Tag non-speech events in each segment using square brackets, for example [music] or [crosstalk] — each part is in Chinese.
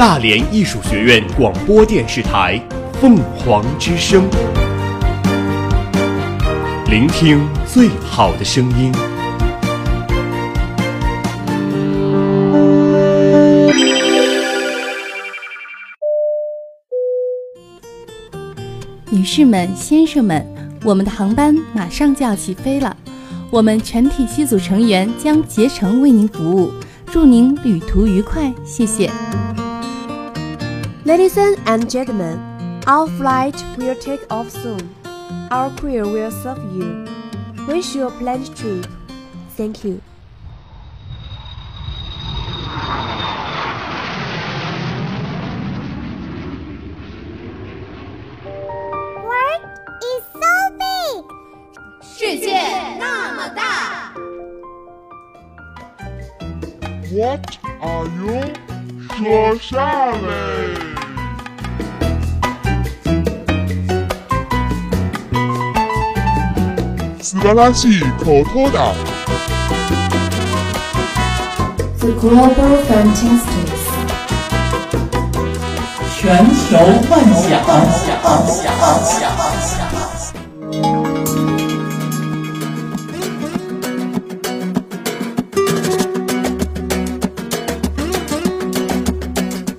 大连艺术学院广播电视台凤凰之声，聆听最好的声音。女士们、先生们，我们的航班马上就要起飞了，我们全体机组成员将竭诚为您服务，祝您旅途愉快，谢谢。Ladies and gentlemen, our flight will take off soon. Our crew will serve you. Wish you a pleasant trip. Thank you. World is so big. 世界那么大， What are you？说下来。 斯巴拉西口头岛。The Global Fantastics，全球幻想。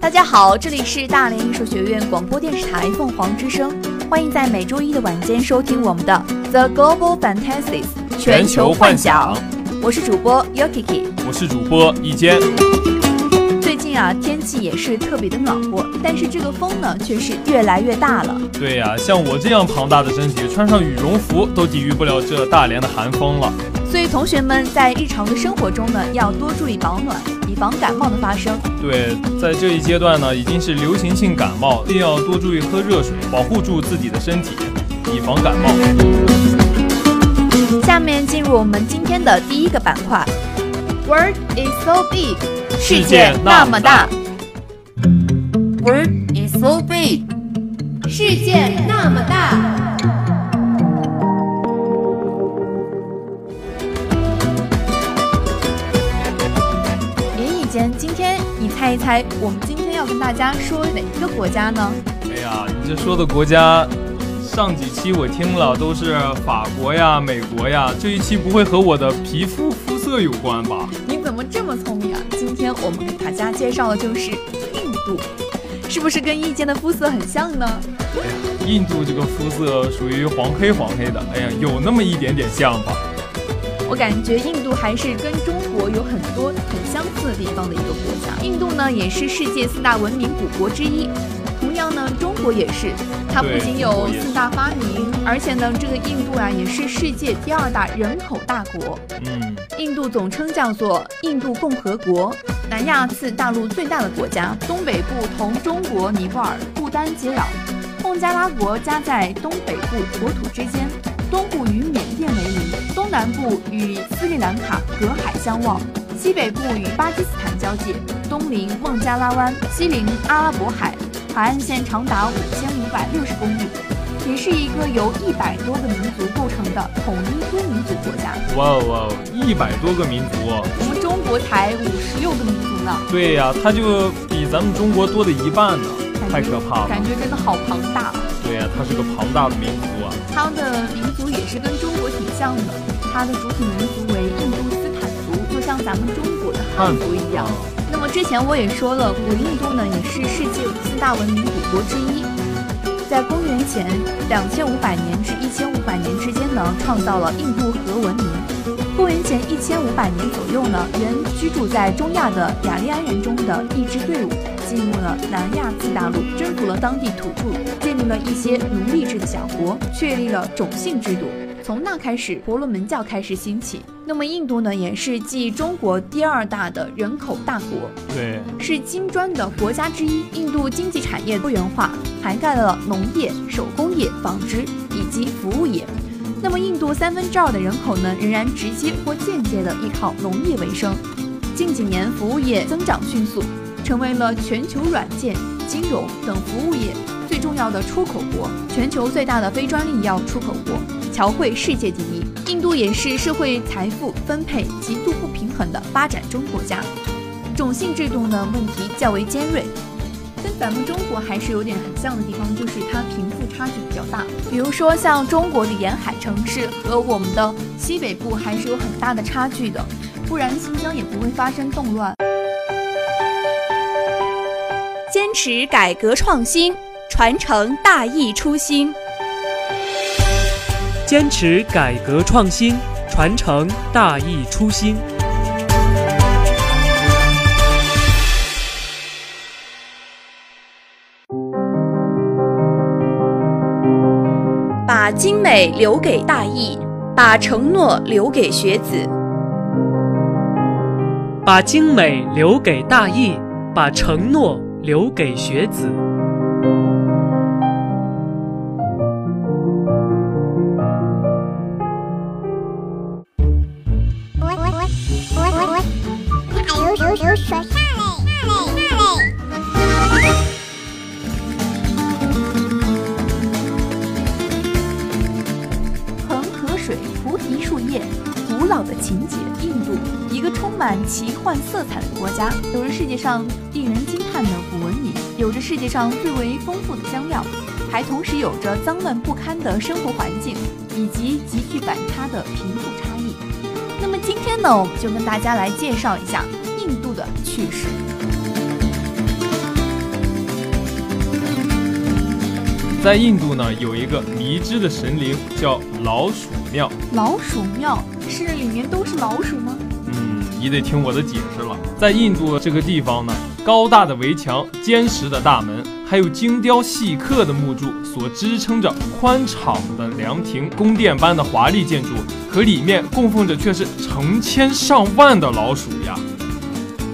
大家好，这里是大连艺术学院广播电视台凤凰之声，欢迎在每周一的晚间收听我们的 The Global Fantastics 全球幻想。我是主播 Yokiki。我是主播一坚。最近啊，天气也是特别的暖和，但是这个风呢，却是越来越大了。对呀、像我这样庞大的身体，穿上羽绒服都抵御不了这大连的寒风了。所以同学们在日常的生活中呢，要多注意保暖，以防感冒的发生。对，在这一阶段呢，已经是流行性感冒，一定要多注意喝热水，保护住自己的身体，以防感冒。下面进入我们今天的第一个板块，World is so big，世界那么大。World is so big，世界那么大。林以间，今天你猜一猜，我们今天要跟大家说哪一个国家呢？哎呀，你这说的国家，上几期我听了都是法国呀、美国呀，这一期不会和我的皮肤肤色有关吧？你怎么这么聪明啊？今天我们给大家介绍的就是印度，是不是跟意见的肤色很像呢？哎呀，印度这个肤色属于黄黑黄黑的，哎呀，有那么一点点像吧？我感觉印度还是跟中国有很多很相似的地方的一个国家。印度呢，也是世界四大文明古国之一。呢，中国也是，它不仅有四大发明，而且呢，这个印度啊也是世界第二大人口大国。嗯，印度总称叫做印度共和国，南亚次大陆最大的国家，东北部同中国、尼泊尔、不丹接壤，孟加拉国夹在东北部国土之间，东部与缅甸为邻，东南部与斯里兰卡隔海相望，西北部与巴基斯坦交界，东临孟加拉湾，西临阿拉伯海，海岸线长达五千五百六十公里，也是一个由一百多个民族构成的统一多民族国家。哇哦哇哦，一百多个民族哦。我们中国才五十六个民族呢，对呀、它就比咱们中国多的一半呢，太可怕了。感觉真的好庞大。对呀、它是个庞大的民族啊。它的民族也是跟中国挺像的，它的主体民族为印度斯坦族，就像咱们中国的汉族一样。那么之前我也说了，古印度呢也是世界四大文明古国之一，在公元前两千五百年至一千五百年之间呢，创造了印度河文明。公元前一千五百年左右呢，原居住在中亚的雅利安人中的一支队伍进入了南亚次大陆，征服了当地土著，建立了一些奴隶制的小国，确立了种姓制度。从那开始，婆罗门教开始兴起。那么印度呢，也是继中国第二大的人口大国，对，是金砖的国家之一。印度经济产业多元化，涵盖了农业、手工业、纺织以及服务业。那么印度三分之二的人口呢，仍然直接或间接的依靠农业为生。近几年，服务业增长迅速，成为了全球软件、金融等服务业最重要的出口国，全球最大的非专利药出口国，侨汇世界第一。印度也是社会财富分配极度不平衡的发展中国家，种姓制度呢问题较为尖锐。跟咱们中国还是有点很像的地方，就是它贫富差距比较大。比如说像中国的沿海城市和我们的西北部还是有很大的差距的，不然新疆也不会发生动乱。坚持改革创新，传承大义初心。坚持改革创新，传承大义初心。把精美留给大义，把承诺留给学子。把精美留给大义，把承诺留给学子。奇幻色彩的国家，有着世界上令人惊叹的古文明，有着世界上最为丰富的香料，还同时有着脏乱不堪的生活环境，以及极具反差的贫富差异。那么今天呢，我们就跟大家来介绍一下印度的趣事。在印度呢，有一个迷之的神灵叫老鼠庙。老鼠庙是里面都是老鼠吗？你得听我的解释了，在印度这个地方呢，高大的围墙、坚实的大门，还有精雕细刻的木柱所支撑着宽敞的凉亭，宫殿般的华丽建筑，可里面供奉着却是成千上万的老鼠呀！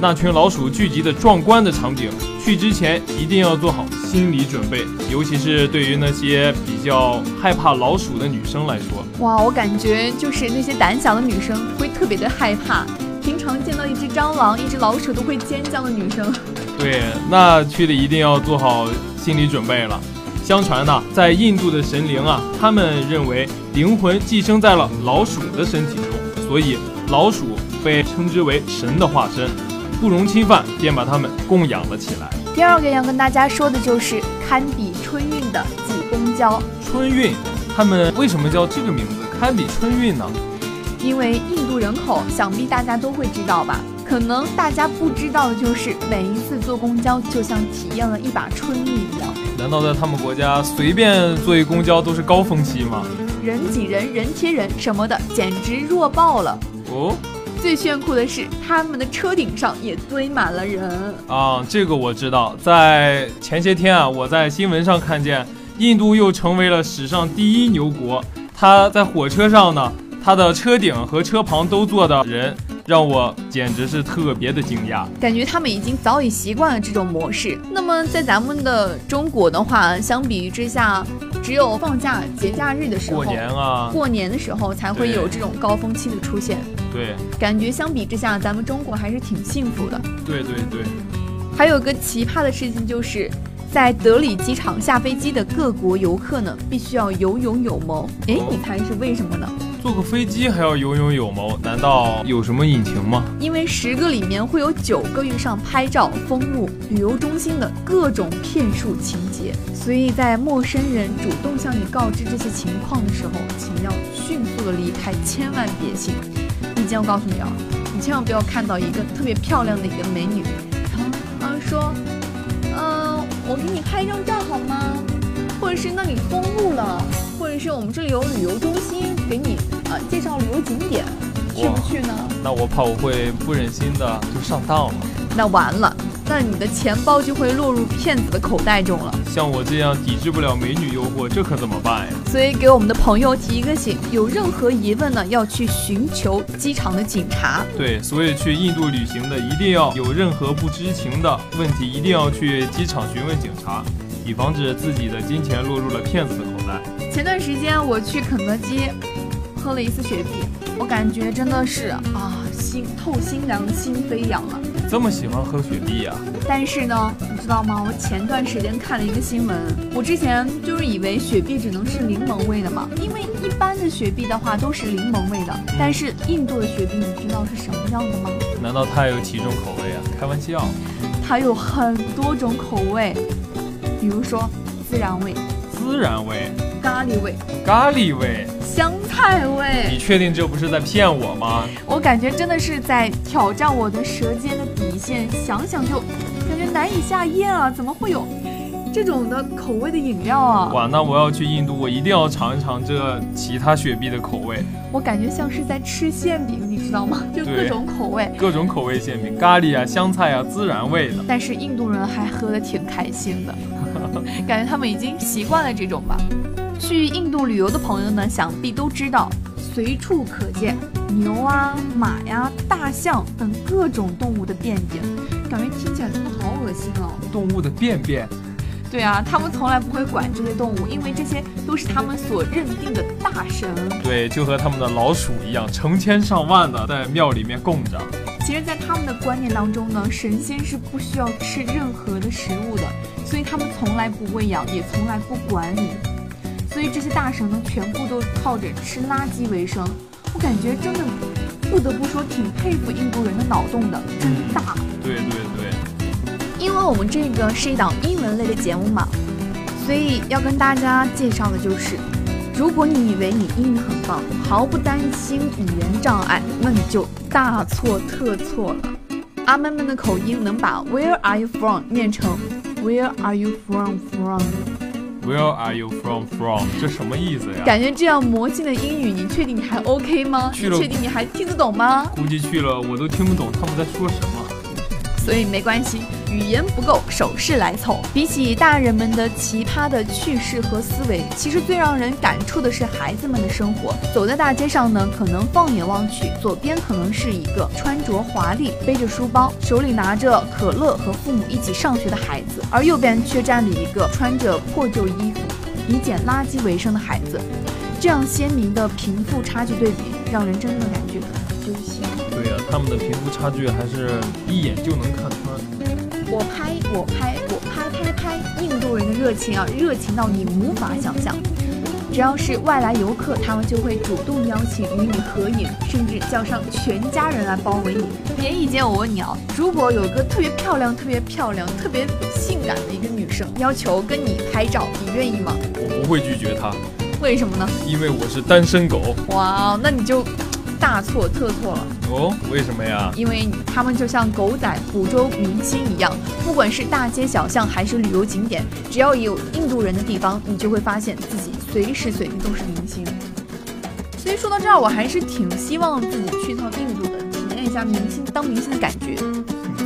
那群老鼠聚集的壮观的场景，去之前一定要做好心理准备，尤其是对于那些比较害怕老鼠的女生来说，哇，我感觉就是那些胆小的女生会特别的害怕。平常见到一只蟑螂、一只老鼠都会尖叫的女生，对，那去的一定要做好心理准备了。相传呢，在印度的神灵啊，他们认为灵魂寄生在了老鼠的身体中，所以老鼠被称之为神的化身，不容侵犯，便把它们供养了起来。第二个要跟大家说的就是堪比春运的挤公交。春运，他们为什么叫这个名字？堪比春运呢？因为印度人口，想必大家都会知道吧？可能大家不知道的就是，每一次坐公交就像体验了一把春运一样。难道在他们国家随便坐一公交都是高峰期吗？人挤人，人贴人什么的，简直弱爆了！哦，最炫酷的是，他们的车顶上也堆满了人啊！这个我知道，在前些天啊，我在新闻上看见，印度又成为了史上第一牛国，他在火车上呢。它的车顶和车旁都坐的人，让我简直是特别的惊讶。感觉他们已经早已习惯了这种模式。那么在咱们的中国的话，相比于之下，只有放假节假日的时候，过年啊，过年的时候才会有这种高峰期的出现。对，感觉相比之下，咱们中国还是挺幸福的。对对对。还有个奇葩的事情就是。在德里机场下飞机的各国游客呢，必须要有勇有谋。哎，你猜是为什么呢？坐个飞机还要有勇有谋，难道有什么隐情吗？因为十个里面会有九个遇上拍照、封路、旅游中心的各种骗术情节，所以在陌生人主动向你告知这些情况的时候，请要迅速的离开，千万别信。毕竟我告诉你啊，你千万不要看到一个特别漂亮的一个美女，然后说。嗯我给你拍张照好吗？或者是那里封路了，或者是我们这里有旅游中心，给你呃介绍旅游景点，去不去呢？那我怕我会不忍心的就上当了。那完了。那你的钱包就会落入骗子的口袋中了。像我这样抵制不了美女诱惑，这可怎么办呀？所以给我们的朋友提一个醒：有任何疑问呢，要去寻求机场的警察。对，所以去印度旅行的一定要有任何不知情的问题，一定要去机场询问警察，以防止自己的金钱落入了骗子的口袋。前段时间我去肯德基喝了一次雪碧，我感觉真的是啊，心透心凉，心飞扬啊。这么喜欢喝雪碧呀？但是呢，你知道吗？我前段时间看了一个新闻，我之前就是以为雪碧只能是柠檬味的嘛，因为一般的雪碧的话都是柠檬味的。但是印度的雪碧，你知道是什么样的吗？难道它有几种口味啊？开玩笑。它有很多种口味，比如说孜然味、孜然味、咖喱味、咖喱味、香菜味。你确定这不是在骗我吗？我感觉真的是在挑战我的舌尖的底线，想想就感觉难以下咽啊！怎么会有？这种的口味的饮料啊！哇，那我要去印度，我一定要尝一尝这其他雪碧的口味。我感觉像是在吃馅饼，你知道吗？[laughs] 就各种口味，各种口味馅饼，咖喱啊、香菜啊、孜然味的。但是印度人还喝得挺开心的，[laughs] 感觉他们已经习惯了这种吧。去印度旅游的朋友呢，想必都知道，随处可见牛啊、马呀、大象等各种动物的便便，感觉听起来真的好恶心哦。动物的便便。对啊，他们从来不会管这些动物，因为这些都是他们所认定的大神。对，就和他们的老鼠一样，成千上万的在庙里面供着。其实，在他们的观念当中呢，神仙是不需要吃任何的食物的，所以他们从来不喂养，也从来不管理。所以这些大神呢，全部都靠着吃垃圾为生。我感觉真的不得不说，挺佩服印度人的脑洞的，真大。对对对。因为我们这个是一档英文类的节目嘛，所以要跟大家介绍的就是，如果你以为你英语很棒，毫不担心语言障碍，那你就大错特错了。阿妹们的口音能把 Where are you from 念成 Where are you from from？Where are you from from？这什么意思呀？感觉这样魔性的英语，你确定你还 OK 吗？去了，确定你还听得懂吗？估计去了我都听不懂他们在说什么。所以没关系，语言不够，手势来凑。比起大人们的奇葩的趣事和思维，其实最让人感触的是孩子们的生活。走在大街上呢，可能放眼望去，左边可能是一个穿着华丽、背着书包、手里拿着可乐和父母一起上学的孩子，而右边却站着一个穿着破旧衣服、以捡垃圾为生的孩子。这样鲜明的贫富差距对比，让人真的感觉很揪心。对呀，他们的贫富差距还是一眼就能看穿。我拍，我拍，拍拍拍，印度人的热情啊，热情到你无法想象。只要是外来游客，他们就会主动邀请与你合影，甚至叫上全家人来包围你。田一姐，我问你啊，如果有个特别漂亮、特别漂亮、特别性感的一个女生要求跟你拍照，你愿意吗？我不会拒绝她。为什么呢？因为我是单身狗。哇，那你就。大错特错了哦！为什么呀？因为他们就像狗仔捕捉明星一样，不管是大街小巷还是旅游景点，只要有印度人的地方，你就会发现自己随时随地都是明星。所以说到这儿，我还是挺希望自己去趟印度的，体验一下明星当明星的感觉。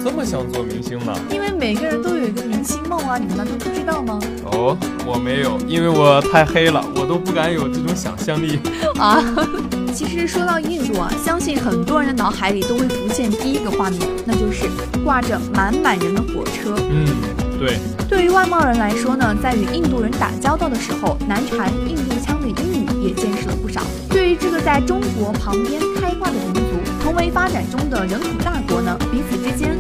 这么想做明星呢？因为每个人都有一个明星梦啊，你们难道不知道吗？哦，我没有，因为我太黑了，我都不敢有这种想象力 [laughs] 啊。其实说到印度啊，相信很多人的脑海里都会浮现第一个画面，那就是挂着满满人的火车。嗯，对。对于外贸人来说呢，在与印度人打交道的时候，难缠印度腔的英语也见识了不少。对于这个在中国旁边开挂的民族，同为发展中的人口大国呢，彼此之间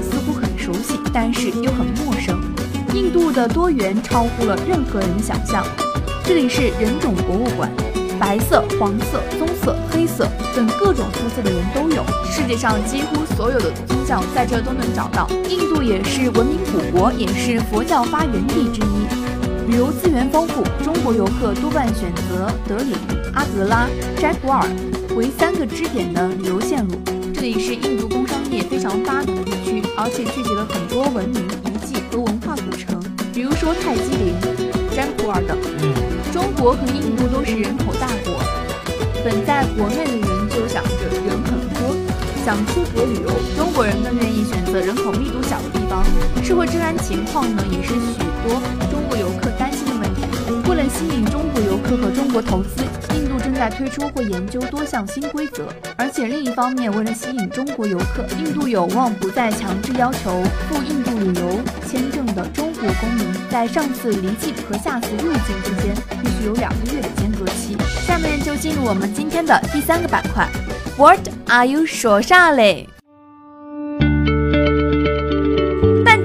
但是又很陌生。印度的多元超乎了任何人想象。这里是人种博物馆。白色、黄色、棕色、黑色等各种肤色的人都有，世界上几乎所有的宗教在这都能找到。印度也是文明古国，也是佛教发源地之一，旅游资源丰富。中国游客多半选择德里、阿格拉、斋普尔为三个支点的旅游线路。这里是印度工商业非常发达的地区，而且聚集了很多文明遗迹和文化古城，比如说泰姬陵、占卜尔等。中国和印度都是人口大国，本在国内的人就想着人很多，想出国旅游，中国人更愿意选择人口密度小的地方。社会治安情况呢，也是许多中国游客吸引中国游客和中国投资，印度正在推出或研究多项新规则。而且另一方面，为了吸引中国游客，印度有望不再强制要求赴印度旅游签证的中国公民，在上次离境和下次入境之间必须。有两个月的间隔期。下面就进入我们今天的第三个板块，What are you 说啥嘞？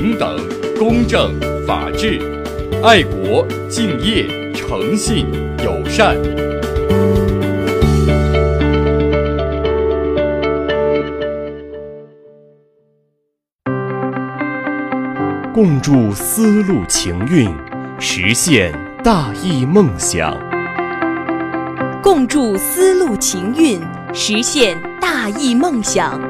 平等、公正、法治、爱国、敬业、诚信、友善。共筑丝路情韵，实现大义梦想。共筑丝路情韵，实现大义梦想。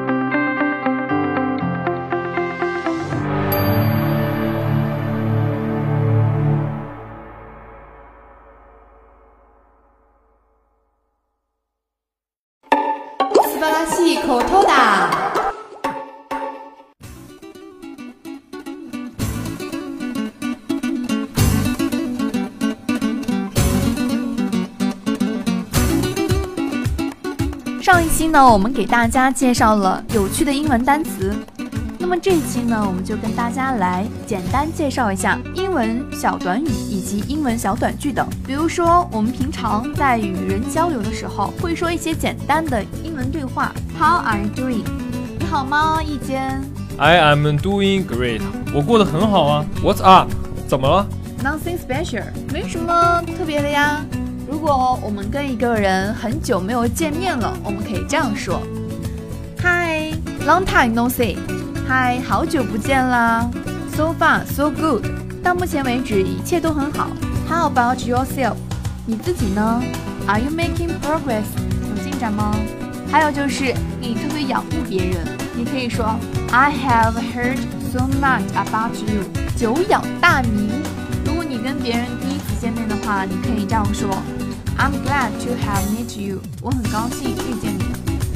巴拉西口头答。上一期呢，我们给大家介绍了有趣的英文单词。那么这一期呢，我们就跟大家来简单介绍一下英文小短语以及英文小短句等。比如说，我们平常在与人交流的时候，会说一些简单的英文对话。How are you doing？你好吗，一坚？I am doing great。我过得很好啊。What's up？怎么了？Nothing special。没什么特别的呀。如果我们跟一个人很久没有见面了，我们可以这样说：Hi，long time no see。嗨，好久不见啦。So far so good。到目前为止一切都很好。How about yourself？你自己呢？Are you making progress？有进展吗？还有就是你特别仰慕别人，你可以说 I have heard so much about you。久仰大名。如果你跟别人第一次见面的话，你可以这样说。I'm glad to have met you。我很高兴遇见你。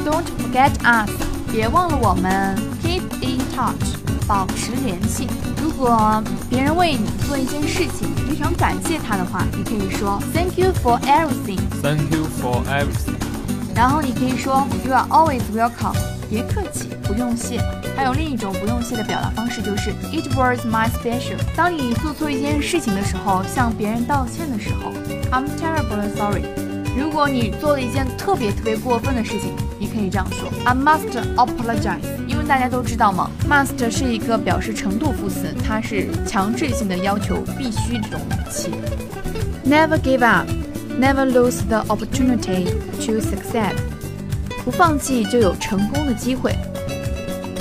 Don't forget us。别忘了我们。Keep in touch。保持联系。如果别人为你做一件事情，你非常感谢他的话，你可以说 Thank you for everything。Thank you for everything。然后你可以说 You are always welcome。别客气，不用谢。还有另一种不用谢的表达方式就是 It was my special。当你做错一件事情的时候，向别人道歉的时候，I'm terribly sorry。如果你做了一件特别特别过分的事情，你可以这样说 I must apologize。因为大家都知道嘛，must 是一个表示程度副词，它是强制性的要求，必须这种语气。Never give up。Never lose the opportunity to succeed。不放弃就有成功的机会。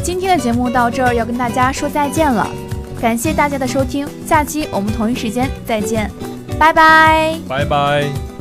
今天的节目到这儿要跟大家说再见了，感谢大家的收听，下期我们同一时间再见，拜拜，拜拜。